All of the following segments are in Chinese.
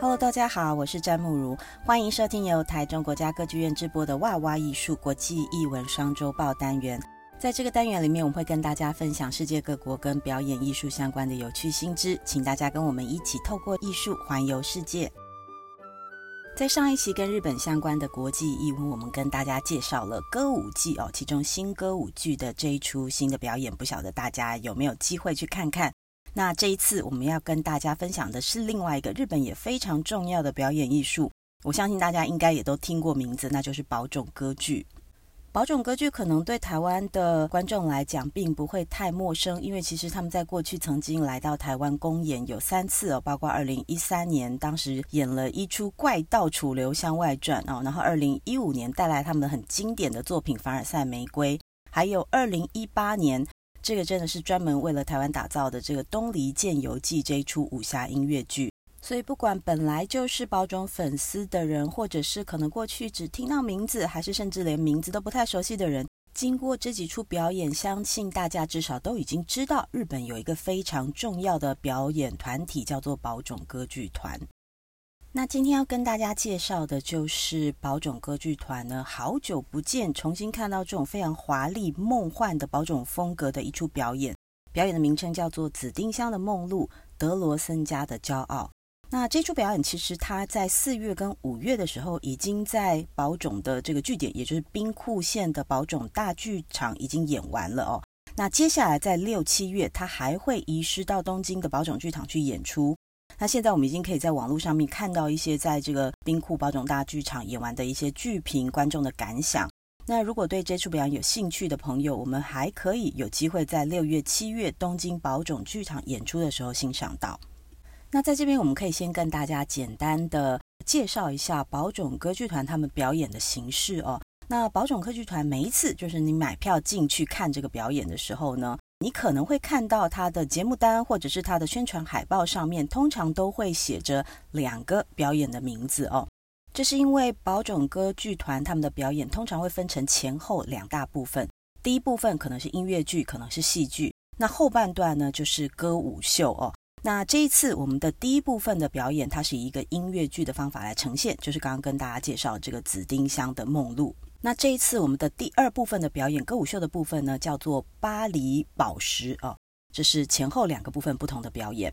Hello，大家好，我是詹慕如，欢迎收听由台中国家歌剧院直播的《哇哇艺术国际艺文双周报》单元。在这个单元里面，我们会跟大家分享世界各国跟表演艺术相关的有趣新知，请大家跟我们一起透过艺术环游世界。在上一期跟日本相关的国际艺文，我们跟大家介绍了歌舞伎哦，其中新歌舞剧的这一出新的表演，不晓得大家有没有机会去看看？那这一次我们要跟大家分享的是另外一个日本也非常重要的表演艺术，我相信大家应该也都听过名字，那就是宝冢歌剧。宝冢歌剧可能对台湾的观众来讲并不会太陌生，因为其实他们在过去曾经来到台湾公演有三次哦，包括二零一三年当时演了一出《怪盗楚留香外传》哦，然后二零一五年带来他们很经典的作品《凡尔赛玫瑰》，还有二零一八年这个真的是专门为了台湾打造的这个《东离剑游记》这一出武侠音乐剧。所以，不管本来就是宝冢粉丝的人，或者是可能过去只听到名字，还是甚至连名字都不太熟悉的人，经过这几出表演，相信大家至少都已经知道，日本有一个非常重要的表演团体，叫做宝冢歌剧团。那今天要跟大家介绍的就是宝冢歌剧团呢，好久不见，重新看到这种非常华丽、梦幻的宝冢风格的一出表演。表演的名称叫做《紫丁香的梦露》，德罗森家的骄傲。那这出表演其实它在四月跟五月的时候，已经在宝冢的这个据点，也就是兵库县的宝冢大剧场已经演完了哦。那接下来在六七月，它还会移师到东京的宝冢剧场去演出。那现在我们已经可以在网络上面看到一些在这个冰库宝冢大剧场演完的一些剧评，观众的感想。那如果对这出表演有兴趣的朋友，我们还可以有机会在六月、七月东京宝冢剧场演出的时候欣赏到。那在这边，我们可以先跟大家简单的介绍一下宝冢歌剧团他们表演的形式哦。那宝冢歌剧团每一次就是你买票进去看这个表演的时候呢，你可能会看到他的节目单或者是他的宣传海报上面，通常都会写着两个表演的名字哦。这是因为宝冢歌剧团他们的表演通常会分成前后两大部分，第一部分可能是音乐剧，可能是戏剧，那后半段呢就是歌舞秀哦。那这一次我们的第一部分的表演，它是以一个音乐剧的方法来呈现，就是刚刚跟大家介绍这个《紫丁香的梦露》。那这一次我们的第二部分的表演，歌舞秀的部分呢，叫做《巴黎宝石》哦，这是前后两个部分不同的表演。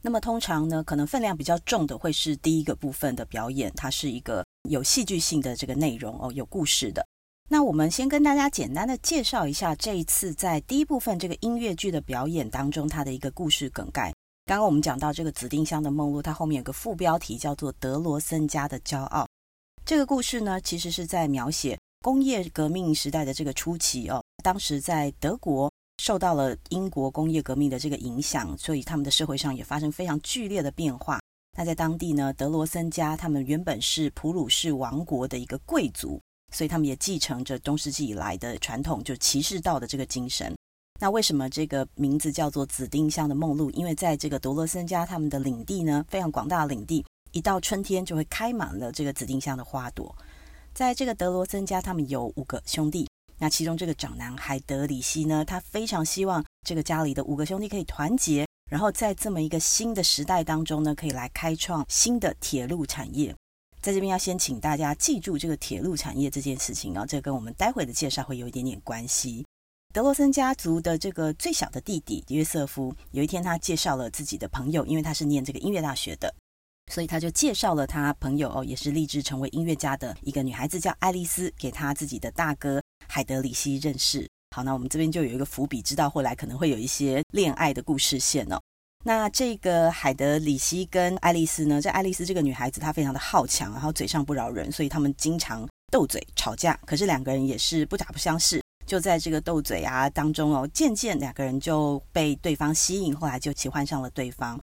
那么通常呢，可能分量比较重的会是第一个部分的表演，它是一个有戏剧性的这个内容哦，有故事的。那我们先跟大家简单的介绍一下这一次在第一部分这个音乐剧的表演当中，它的一个故事梗概。刚刚我们讲到这个紫丁香的梦露，它后面有个副标题叫做《德罗森家的骄傲》。这个故事呢，其实是在描写工业革命时代的这个初期哦。当时在德国受到了英国工业革命的这个影响，所以他们的社会上也发生非常剧烈的变化。那在当地呢，德罗森家他们原本是普鲁士王国的一个贵族，所以他们也继承着中世纪以来的传统，就骑士道的这个精神。那为什么这个名字叫做紫丁香的梦露？因为在这个德罗森家他们的领地呢，非常广大的领地，一到春天就会开满了这个紫丁香的花朵。在这个德罗森家，他们有五个兄弟，那其中这个长男海德里希呢，他非常希望这个家里的五个兄弟可以团结，然后在这么一个新的时代当中呢，可以来开创新的铁路产业。在这边要先请大家记住这个铁路产业这件事情啊，这跟我们待会的介绍会有一点点关系。德罗森家族的这个最小的弟弟约瑟夫，有一天他介绍了自己的朋友，因为他是念这个音乐大学的，所以他就介绍了他朋友哦，也是立志成为音乐家的一个女孩子叫爱丽丝，给他自己的大哥海德里希认识。好，那我们这边就有一个伏笔，知道后来可能会有一些恋爱的故事线哦。那这个海德里希跟爱丽丝呢，这爱丽丝这个女孩子她非常的好强，然后嘴上不饶人，所以他们经常斗嘴吵架。可是两个人也是不打不相识。就在这个斗嘴啊当中哦，渐渐两个人就被对方吸引，后来就喜欢上了对方。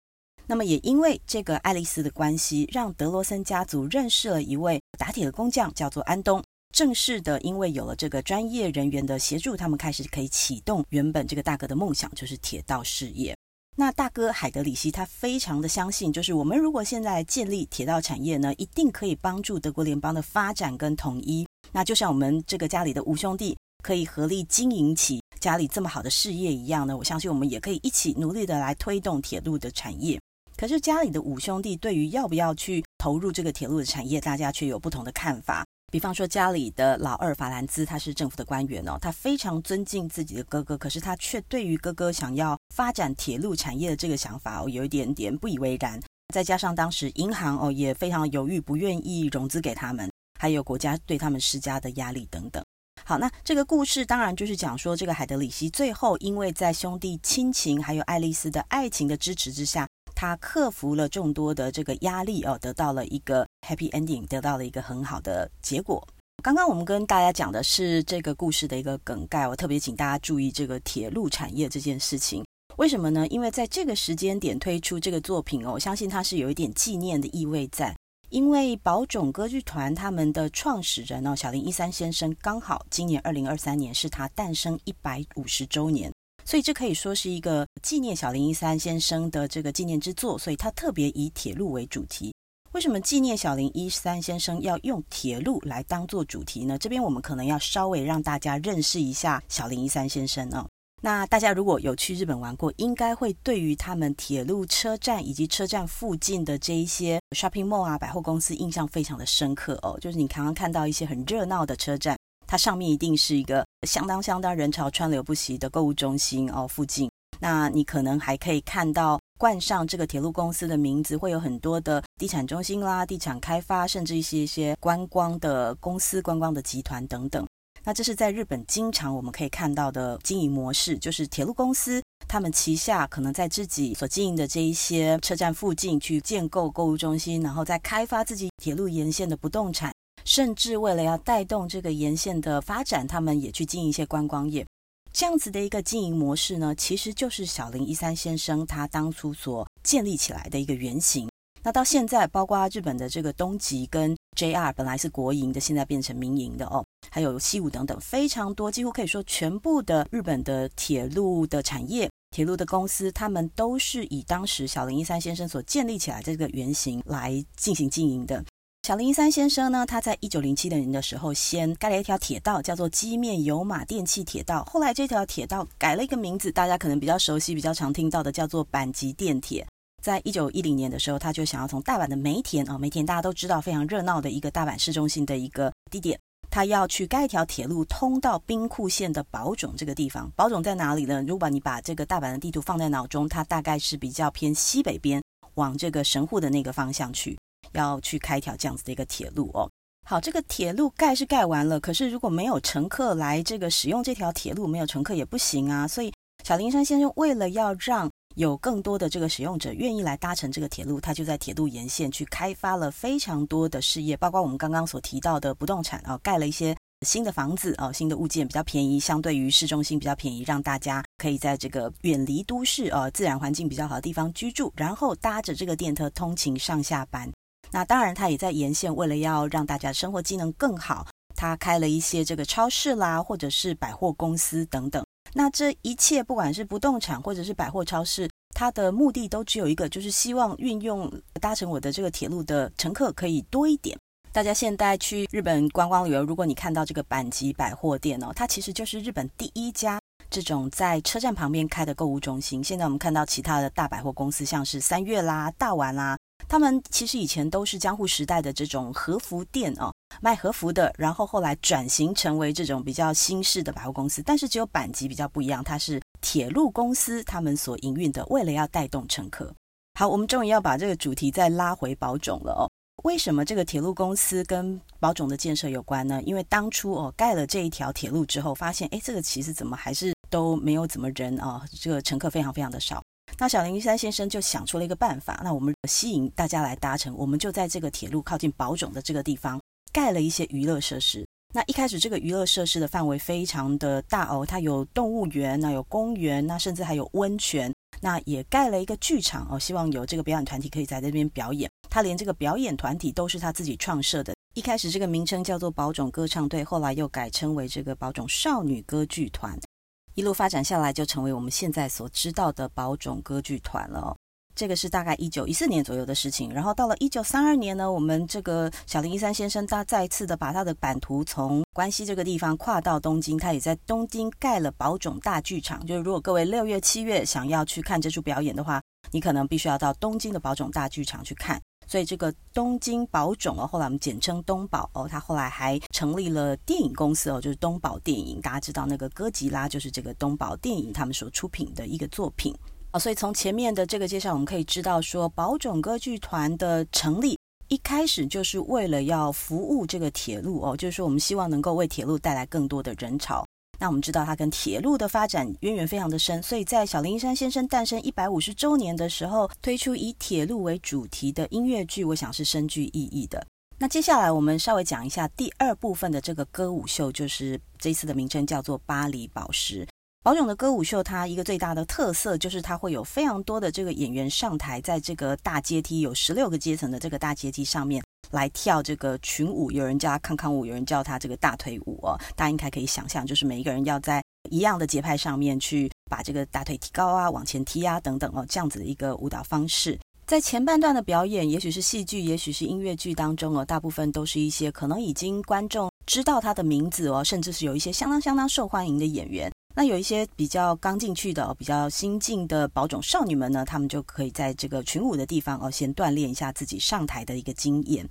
那么也因为这个爱丽丝的关系，让德罗森家族认识了一位打铁的工匠，叫做安东。正式的，因为有了这个专业人员的协助，他们开始可以启动原本这个大哥的梦想，就是铁道事业。那大哥海德里希他非常的相信，就是我们如果现在建立铁道产业呢，一定可以帮助德国联邦的发展跟统一。那就像我们这个家里的五兄弟。可以合力经营起家里这么好的事业一样呢，我相信我们也可以一起努力的来推动铁路的产业。可是家里的五兄弟对于要不要去投入这个铁路的产业，大家却有不同的看法。比方说，家里的老二法兰兹，他是政府的官员哦，他非常尊敬自己的哥哥，可是他却对于哥哥想要发展铁路产业的这个想法哦，有一点点不以为然。再加上当时银行哦也非常犹豫，不愿意融资给他们，还有国家对他们施加的压力等等。好，那这个故事当然就是讲说，这个海德里希最后因为在兄弟亲情还有爱丽丝的爱情的支持之下。他克服了众多的这个压力哦，得到了一个 happy ending，得到了一个很好的结果。刚刚我们跟大家讲的是这个故事的一个梗概，我特别请大家注意这个铁路产业这件事情。为什么呢？因为在这个时间点推出这个作品哦，我相信它是有一点纪念的意味在。因为宝冢歌剧团他们的创始人哦，小林一三先生刚好今年二零二三年是他诞生一百五十周年。所以这可以说是一个纪念小林一三先生的这个纪念之作，所以他特别以铁路为主题。为什么纪念小林一三先生要用铁路来当做主题呢？这边我们可能要稍微让大家认识一下小林一三先生哦。那大家如果有去日本玩过，应该会对于他们铁路车站以及车站附近的这一些 shopping mall 啊百货公司印象非常的深刻哦。就是你常常看到一些很热闹的车站。它上面一定是一个相当相当人潮川流不息的购物中心哦，附近，那你可能还可以看到冠上这个铁路公司的名字，会有很多的地产中心啦、地产开发，甚至一些一些观光的公司、观光的集团等等。那这是在日本经常我们可以看到的经营模式，就是铁路公司他们旗下可能在自己所经营的这一些车站附近去建构购物中心，然后再开发自己铁路沿线的不动产。甚至为了要带动这个沿线的发展，他们也去经营一些观光业。这样子的一个经营模式呢，其实就是小林一三先生他当初所建立起来的一个原型。那到现在，包括日本的这个东急跟 JR 本来是国营的，现在变成民营的哦，还有西武等等，非常多，几乎可以说全部的日本的铁路的产业、铁路的公司，他们都是以当时小林一三先生所建立起来这个原型来进行经营的。小林一三先生呢，他在一九零七年的时候，先盖了一条铁道，叫做基面有马电气铁道。后来这条铁道改了一个名字，大家可能比较熟悉、比较常听到的，叫做阪急电铁。在一九一零年的时候，他就想要从大阪的梅田啊，梅田大家都知道非常热闹的一个大阪市中心的一个地点，他要去盖一条铁路通到兵库县的宝冢这个地方。宝冢在哪里呢？如果你把这个大阪的地图放在脑中，它大概是比较偏西北边，往这个神户的那个方向去。要去开一条这样子的一个铁路哦。好，这个铁路盖是盖完了，可是如果没有乘客来这个使用这条铁路，没有乘客也不行啊。所以小林山先生为了要让有更多的这个使用者愿意来搭乘这个铁路，他就在铁路沿线去开发了非常多的事业，包括我们刚刚所提到的不动产啊，盖了一些新的房子啊，新的物件比较便宜，相对于市中心比较便宜，让大家可以在这个远离都市啊，自然环境比较好的地方居住，然后搭着这个电车通勤上下班。那当然，他也在沿线，为了要让大家生活机能更好，他开了一些这个超市啦，或者是百货公司等等。那这一切，不管是不动产或者是百货超市，它的目的都只有一个，就是希望运用搭乘我的这个铁路的乘客可以多一点。大家现在去日本观光旅游，如果你看到这个阪急百货店哦，它其实就是日本第一家这种在车站旁边开的购物中心。现在我们看到其他的大百货公司，像是三越啦、大丸啦。他们其实以前都是江户时代的这种和服店哦，卖和服的，然后后来转型成为这种比较新式的百货公司。但是只有阪急比较不一样，它是铁路公司他们所营运的，为了要带动乘客。好，我们终于要把这个主题再拉回宝冢了哦。为什么这个铁路公司跟宝冢的建设有关呢？因为当初哦盖了这一条铁路之后，发现哎，这个其实怎么还是都没有怎么人啊，这个乘客非常非常的少。那小林一三先生就想出了一个办法，那我们吸引大家来搭乘，我们就在这个铁路靠近宝冢的这个地方盖了一些娱乐设施。那一开始这个娱乐设施的范围非常的大哦，它有动物园，那有公园，那甚至还有温泉，那也盖了一个剧场哦，希望有这个表演团体可以在这边表演。他连这个表演团体都是他自己创设的，一开始这个名称叫做宝冢歌唱队，后来又改称为这个宝冢少女歌剧团。一路发展下来，就成为我们现在所知道的宝冢歌剧团了哦。这个是大概一九一四年左右的事情。然后到了一九三二年呢，我们这个小林一三先生他再次的把他的版图从关西这个地方跨到东京，他也在东京盖了宝冢大剧场。就是如果各位六月、七月想要去看这出表演的话，你可能必须要到东京的宝冢大剧场去看。所以这个东京宝冢哦，后来我们简称东宝哦，他后来还成立了电影公司哦，就是东宝电影。大家知道那个哥吉拉就是这个东宝电影他们所出品的一个作品哦。所以从前面的这个介绍，我们可以知道说，宝冢歌剧团的成立一开始就是为了要服务这个铁路哦，就是说我们希望能够为铁路带来更多的人潮。那我们知道它跟铁路的发展渊源非常的深，所以在小林一山先生诞生一百五十周年的时候，推出以铁路为主题的音乐剧，我想是深具意义的。那接下来我们稍微讲一下第二部分的这个歌舞秀，就是这次的名称叫做《巴黎宝石》。宝冢的歌舞秀，它一个最大的特色就是它会有非常多的这个演员上台，在这个大阶梯有十六个阶层的这个大阶梯上面。来跳这个群舞，有人叫它康康舞，有人叫它这个大腿舞哦。大家应该可以想象，就是每一个人要在一样的节拍上面去把这个大腿提高啊，往前踢啊等等哦，这样子的一个舞蹈方式。在前半段的表演，也许是戏剧，也许是音乐剧当中哦，大部分都是一些可能已经观众知道他的名字哦，甚至是有一些相当相当受欢迎的演员。那有一些比较刚进去的哦，比较新进的宝冢少女们呢，她们就可以在这个群舞的地方哦，先锻炼一下自己上台的一个经验。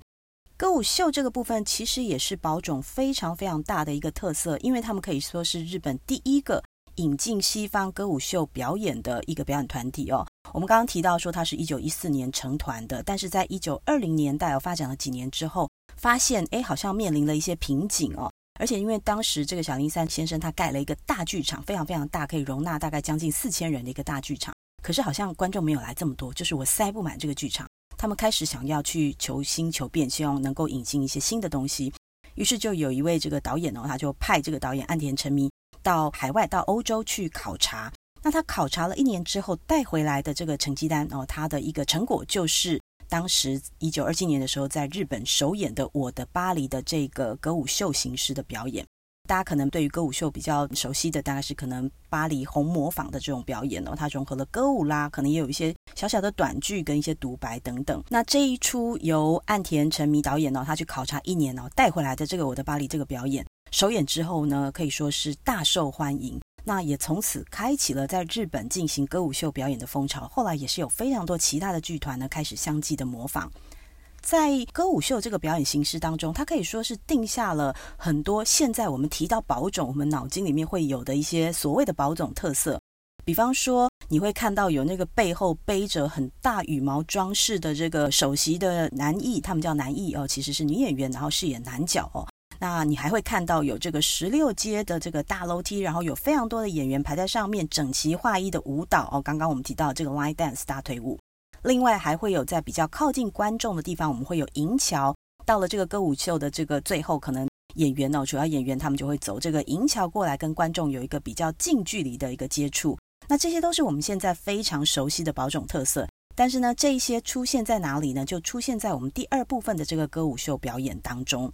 歌舞秀这个部分其实也是宝冢非常非常大的一个特色，因为他们可以说是日本第一个引进西方歌舞秀表演的一个表演团体哦。我们刚刚提到说，它是一九一四年成团的，但是在一九二零年代哦，发展了几年之后，发现哎，好像面临了一些瓶颈哦。而且因为当时这个小林三先生他盖了一个大剧场，非常非常大，可以容纳大概将近四千人的一个大剧场，可是好像观众没有来这么多，就是我塞不满这个剧场。他们开始想要去求新求变，希望能够引进一些新的东西。于是就有一位这个导演哦，他就派这个导演岸田诚明到海外，到欧洲去考察。那他考察了一年之后带回来的这个成绩单哦，他的一个成果就是当时一九二七年的时候在日本首演的《我的巴黎》的这个歌舞秀形式的表演。大家可能对于歌舞秀比较熟悉的，大概是可能巴黎红磨坊的这种表演哦，它融合了歌舞啦，可能也有一些小小的短剧跟一些独白等等。那这一出由岸田诚弥导演呢，他去考察一年哦，带回来的这个《我的巴黎》这个表演，首演之后呢，可以说是大受欢迎。那也从此开启了在日本进行歌舞秀表演的风潮。后来也是有非常多其他的剧团呢，开始相继的模仿。在歌舞秀这个表演形式当中，它可以说是定下了很多现在我们提到宝冢，我们脑筋里面会有的一些所谓的宝冢特色。比方说，你会看到有那个背后背着很大羽毛装饰的这个首席的男役，他们叫男役哦，其实是女演员，然后饰演男角哦。那你还会看到有这个十六阶的这个大楼梯，然后有非常多的演员排在上面，整齐划一的舞蹈哦。刚刚我们提到这个 line dance 大腿舞。另外还会有在比较靠近观众的地方，我们会有银桥。到了这个歌舞秀的这个最后，可能演员哦，主要演员他们就会走这个银桥过来，跟观众有一个比较近距离的一个接触。那这些都是我们现在非常熟悉的宝冢特色。但是呢，这一些出现在哪里呢？就出现在我们第二部分的这个歌舞秀表演当中。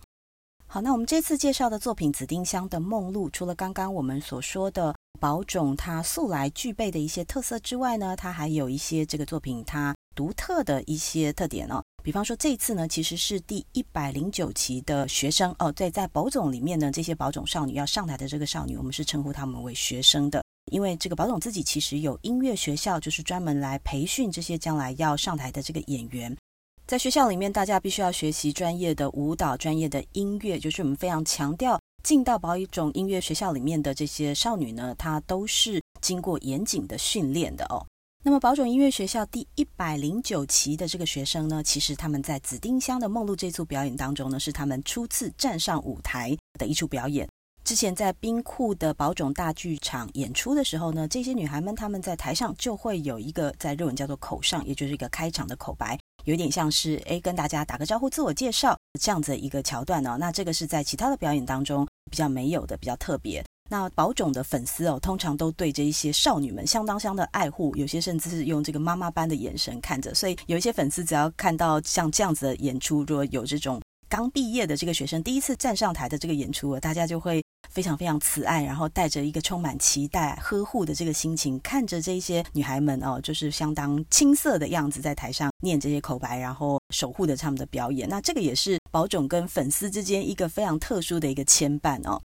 好，那我们这次介绍的作品《紫丁香的梦露》，除了刚刚我们所说的宝冢它素来具备的一些特色之外呢，它还有一些这个作品它独特的一些特点哦。比方说这次呢，其实是第一百零九期的学生哦，对在宝冢里面呢，这些宝冢少女要上台的这个少女，我们是称呼她们为学生的，因为这个宝冢自己其实有音乐学校，就是专门来培训这些将来要上台的这个演员。在学校里面，大家必须要学习专业的舞蹈、专业的音乐，就是我们非常强调进到宝冢音乐学校里面的这些少女呢，她都是经过严谨的训练的哦。那么宝冢音乐学校第一百零九期的这个学生呢，其实他们在紫丁香的梦露这组表演当中呢，是他们初次站上舞台的一处表演。之前在冰库的宝冢大剧场演出的时候呢，这些女孩们她们在台上就会有一个在日文叫做口上，也就是一个开场的口白。有点像是哎，跟大家打个招呼，自我介绍这样子一个桥段哦。那这个是在其他的表演当中比较没有的，比较特别。那宝冢的粉丝哦，通常都对这一些少女们相当相当的爱护，有些甚至是用这个妈妈般的眼神看着。所以有一些粉丝只要看到像这样子的演出，如果有这种刚毕业的这个学生第一次站上台的这个演出，大家就会。非常非常慈爱，然后带着一个充满期待、呵护的这个心情，看着这些女孩们哦，就是相当青涩的样子，在台上念这些口白，然后守护着他们的表演。那这个也是宝冢跟粉丝之间一个非常特殊的一个牵绊哦。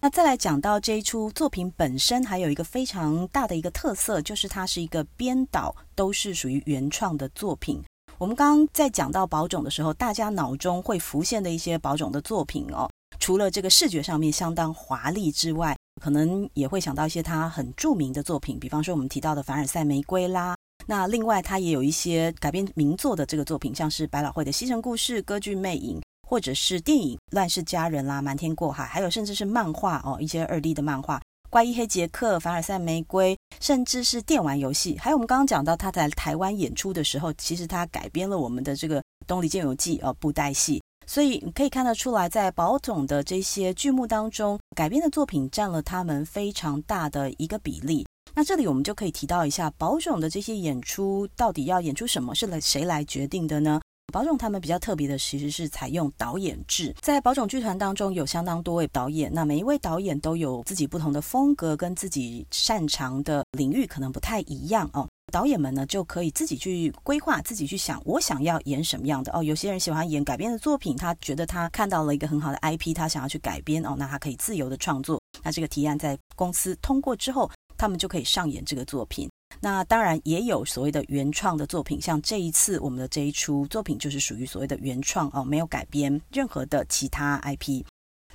那再来讲到这一出作品本身，还有一个非常大的一个特色，就是它是一个编导都是属于原创的作品。我们刚刚在讲到宝冢的时候，大家脑中会浮现的一些宝冢的作品哦，除了这个视觉上面相当华丽之外，可能也会想到一些他很著名的作品，比方说我们提到的《凡尔赛玫瑰》啦。那另外他也有一些改编名作的这个作品，像是百老汇的《西城故事》、歌剧《魅影》。或者是电影《乱世佳人》啦，《瞒天过海》，还有甚至是漫画哦，一些二 D 的漫画，《怪医黑杰克》、《凡尔赛玫瑰》，甚至是电玩游戏。还有我们刚刚讲到他在台湾演出的时候，其实他改编了我们的这个《东篱剑游记》呃，布袋戏。所以你可以看得出来，在宝总的这些剧目当中，改编的作品占了他们非常大的一个比例。那这里我们就可以提到一下，宝总的这些演出到底要演出什么，是来谁来决定的呢？宝冢他们比较特别的，其实是采用导演制。在宝冢剧团当中，有相当多位导演，那每一位导演都有自己不同的风格，跟自己擅长的领域可能不太一样哦。导演们呢，就可以自己去规划，自己去想，我想要演什么样的哦。有些人喜欢演改编的作品，他觉得他看到了一个很好的 IP，他想要去改编哦，那他可以自由的创作。那这个提案在公司通过之后，他们就可以上演这个作品。那当然也有所谓的原创的作品，像这一次我们的这一出作品就是属于所谓的原创哦，没有改编任何的其他 IP。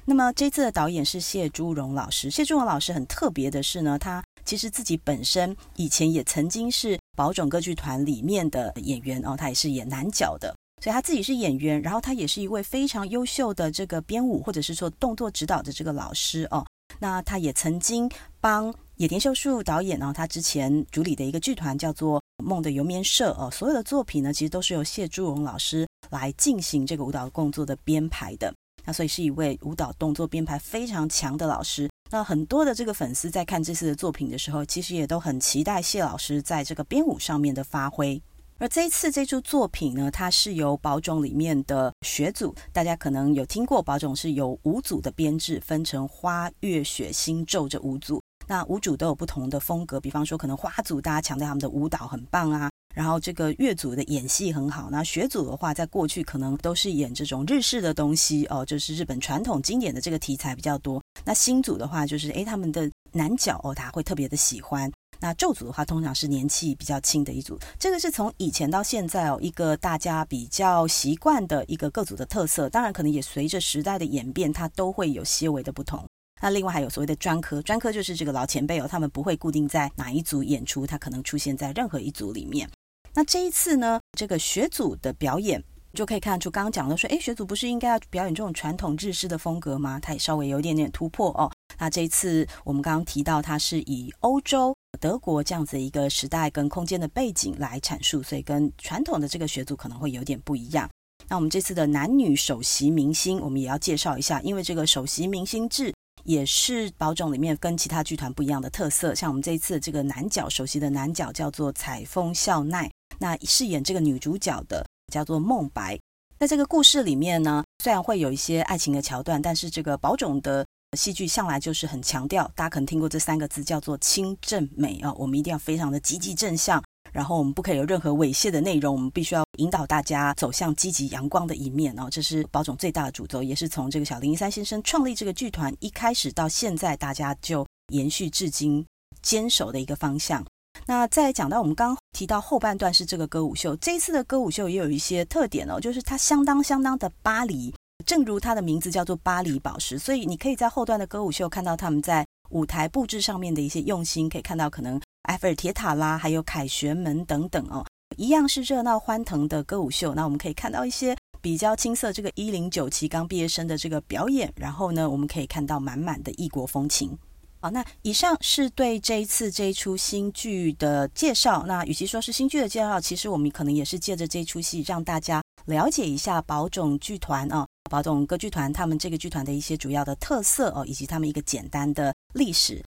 那么这次的导演是谢朱荣老师，谢朱荣老师很特别的是呢，他其实自己本身以前也曾经是宝冢歌剧团里面的演员哦，他也是演男角的，所以他自己是演员，然后他也是一位非常优秀的这个编舞或者是说动作指导的这个老师哦。那他也曾经帮。野田秀树导演呢，他之前主理的一个剧团叫做梦的游眠社哦，所有的作品呢，其实都是由谢朱荣老师来进行这个舞蹈动作的编排的。那所以是一位舞蹈动作编排非常强的老师。那很多的这个粉丝在看这次的作品的时候，其实也都很期待谢老师在这个编舞上面的发挥。而这一次这出作品呢，它是由宝冢里面的学组，大家可能有听过，宝冢是由五组的编制，分成花、月、雪、星、昼这五组。那五组都有不同的风格，比方说可能花组大家强调他们的舞蹈很棒啊，然后这个乐组的演戏很好。那学组的话，在过去可能都是演这种日式的东西哦，就是日本传统经典的这个题材比较多。那新组的话，就是诶他们的男角哦，他会特别的喜欢。那昼组的话，通常是年纪比较轻的一组。这个是从以前到现在哦，一个大家比较习惯的一个各组的特色。当然，可能也随着时代的演变，它都会有些微的不同。那另外还有所谓的专科，专科就是这个老前辈哦，他们不会固定在哪一组演出，他可能出现在任何一组里面。那这一次呢，这个学组的表演就可以看出，刚刚讲的说，诶，学组不是应该要表演这种传统日式的风格吗？它也稍微有一点点突破哦。那这一次我们刚刚提到，它是以欧洲德国这样子一个时代跟空间的背景来阐述，所以跟传统的这个学组可能会有点不一样。那我们这次的男女首席明星，我们也要介绍一下，因为这个首席明星制。也是宝冢里面跟其他剧团不一样的特色，像我们这一次这个男角，熟悉的男角叫做采风孝奈，那饰演这个女主角的叫做梦白。那这个故事里面呢，虽然会有一些爱情的桥段，但是这个宝冢的戏剧向来就是很强调，大家可能听过这三个字叫做清正美啊，我们一定要非常的积极正向。然后我们不可以有任何猥亵的内容，我们必须要引导大家走向积极阳光的一面哦。这是宝总最大的主轴，也是从这个小林一三先生创立这个剧团一开始到现在，大家就延续至今坚守的一个方向。那再讲到我们刚刚提到后半段是这个歌舞秀，这一次的歌舞秀也有一些特点哦，就是它相当相当的巴黎，正如它的名字叫做巴黎宝石，所以你可以在后段的歌舞秀看到他们在舞台布置上面的一些用心，可以看到可能。埃菲尔铁塔啦，还有凯旋门等等哦，一样是热闹欢腾的歌舞秀。那我们可以看到一些比较青涩这个一零九期刚毕业生的这个表演，然后呢，我们可以看到满满的异国风情。好，那以上是对这一次这一出新剧的介绍。那与其说是新剧的介绍，其实我们可能也是借着这出戏让大家了解一下宝冢剧团啊，宝冢歌剧团他们这个剧团的一些主要的特色哦，以及他们一个简单的历史。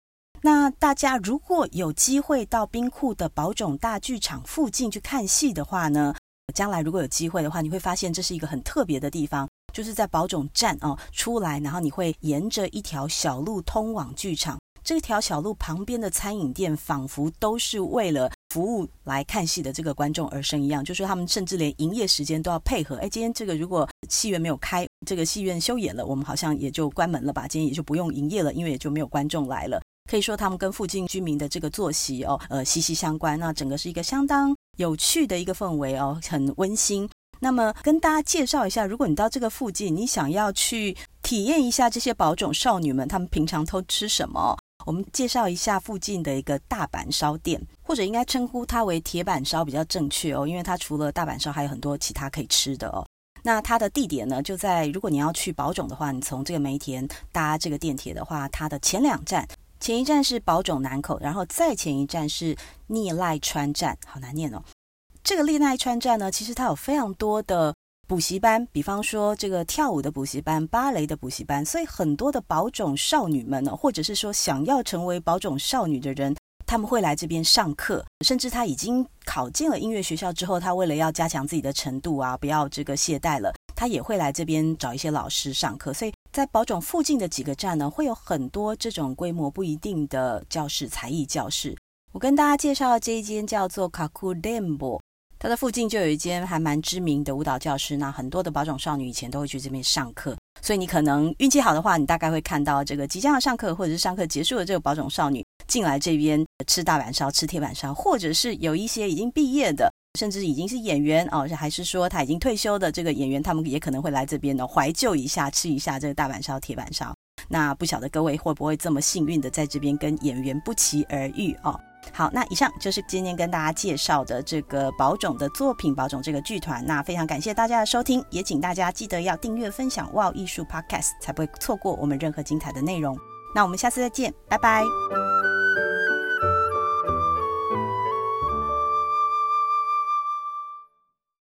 那大家如果有机会到兵库的宝冢大剧场附近去看戏的话呢，将来如果有机会的话，你会发现这是一个很特别的地方，就是在宝冢站哦出来，然后你会沿着一条小路通往剧场。这条小路旁边的餐饮店仿佛都是为了服务来看戏的这个观众而生一样，就是他们甚至连营业时间都要配合。哎，今天这个如果戏院没有开，这个戏院休演了，我们好像也就关门了吧？今天也就不用营业了，因为也就没有观众来了。可以说他们跟附近居民的这个作息哦，呃，息息相关。那整个是一个相当有趣的一个氛围哦，很温馨。那么跟大家介绍一下，如果你到这个附近，你想要去体验一下这些宝种少女们，她们平常都吃什么？我们介绍一下附近的一个大阪烧店，或者应该称呼它为铁板烧比较正确哦，因为它除了大阪烧，还有很多其他可以吃的哦。那它的地点呢，就在如果你要去宝种的话，你从这个梅田搭这个电铁的话，它的前两站。前一站是宝塚南口，然后再前一站是聂濑川站，好难念哦。这个聂濑川站呢，其实它有非常多的补习班，比方说这个跳舞的补习班、芭蕾的补习班，所以很多的宝塚少女们呢，或者是说想要成为宝塚少女的人，他们会来这边上课。甚至他已经考进了音乐学校之后，他为了要加强自己的程度啊，不要这个懈怠了，他也会来这边找一些老师上课。所以。在宝塚附近的几个站呢，会有很多这种规模不一定的教室，才艺教室。我跟大家介绍的这一间叫做卡库电波，它的附近就有一间还蛮知名的舞蹈教室。那很多的宝塚少女以前都会去这边上课，所以你可能运气好的话，你大概会看到这个即将要上课或者是上课结束的这个宝塚少女进来这边吃大阪烧、吃铁板烧，或者是有一些已经毕业的。甚至已经是演员哦，还是说他已经退休的这个演员，他们也可能会来这边呢，怀旧一下，吃一下这个大阪烧、铁板烧。那不晓得各位会不会这么幸运的在这边跟演员不期而遇哦？好，那以上就是今天跟大家介绍的这个宝冢的作品，宝冢这个剧团。那非常感谢大家的收听，也请大家记得要订阅、分享 WOW 艺术 Podcast，才不会错过我们任何精彩的内容。那我们下次再见，拜拜。